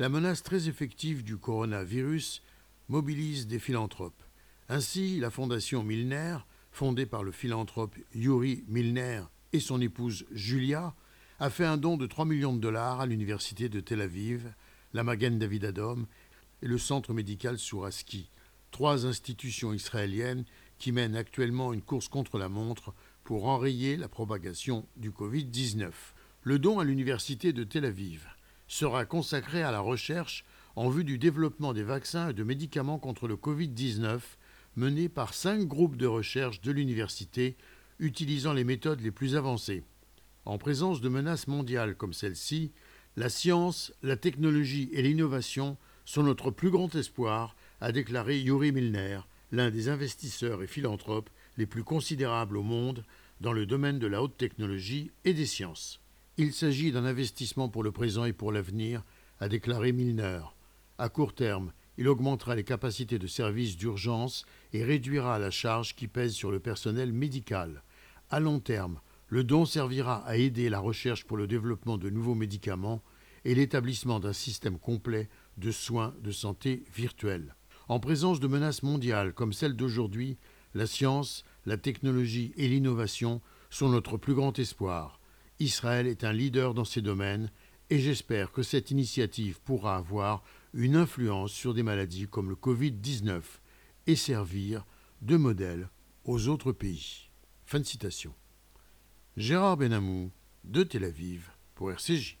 la menace très effective du coronavirus mobilise des philanthropes. Ainsi, la fondation Milner, fondée par le philanthrope Yuri Milner et son épouse Julia, a fait un don de 3 millions de dollars à l'université de Tel Aviv, la Magen David Adom et le centre médical Souraski, trois institutions israéliennes qui mènent actuellement une course contre la montre pour enrayer la propagation du Covid-19. Le don à l'université de Tel Aviv sera consacré à la recherche en vue du développement des vaccins et de médicaments contre le Covid-19 menés par cinq groupes de recherche de l'université utilisant les méthodes les plus avancées. En présence de menaces mondiales comme celle-ci, la science, la technologie et l'innovation sont notre plus grand espoir, a déclaré Yuri Milner, l'un des investisseurs et philanthropes les plus considérables au monde dans le domaine de la haute technologie et des sciences. Il s'agit d'un investissement pour le présent et pour l'avenir, a déclaré Milner. À court terme, il augmentera les capacités de services d'urgence et réduira la charge qui pèse sur le personnel médical. À long terme, le don servira à aider la recherche pour le développement de nouveaux médicaments et l'établissement d'un système complet de soins de santé virtuels. En présence de menaces mondiales comme celle d'aujourd'hui, la science, la technologie et l'innovation sont notre plus grand espoir. Israël est un leader dans ces domaines et j'espère que cette initiative pourra avoir une influence sur des maladies comme le Covid-19 et servir de modèle aux autres pays. Fin citation. Gérard Benamou, de Tel Aviv, pour RCJ.